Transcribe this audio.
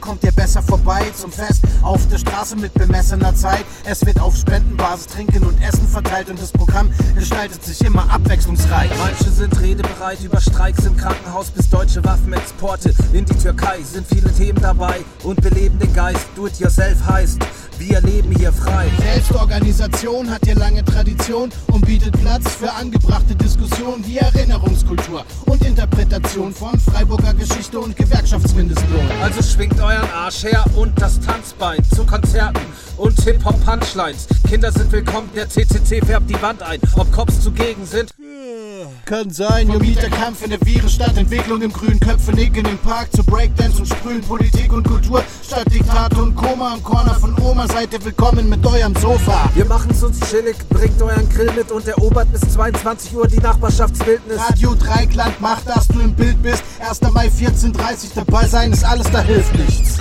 kommt ihr besser vorbei zum Fest auf der Straße mit bemessener Zeit. Es wird auf Spendenbasis Trinken und Essen verteilt und das Programm gestaltet sich immer abwechslungsreich. Manche sind redebereit über Streiks im Krankenhaus bis deutsche Waffenexporte in die Türkei. Sind viele Themen dabei und beleben den Geist. Do it yourself heißt, wir leben hier frei. Selbstorganisation hat hier lange Tradition und bietet Platz für angebrachte Diskussionen wie Erinnerungskultur und Interpretation von Freiburger Geschichte und Gewerkschaftsmindestlohn. Also schwingt euren Arsch her und das Tanzbein zu Konzerten und Hip-Hop-Punchlines. Kinder sind willkommen, der CCC färbt die Wand ein. Ob Cops zugegen sind, Kann sein, Yo, der Kampf in der Virenstadt, Entwicklung im grünen Köpfe nicken im Park zu Breakdance und Sprühen, Politik und Kultur statt Diktat und Koma am Corner von Oma. Seid ihr willkommen mit eurem Sofa. wir machen's uns chillig. Bringt euren Grill mit und erobert bis 22 Uhr die Nachbarschaftswildnis. Radio Dreikland macht, dass du im Bild bist. 1. Mai 14.30 dabei sein ist alles, da hilft nichts.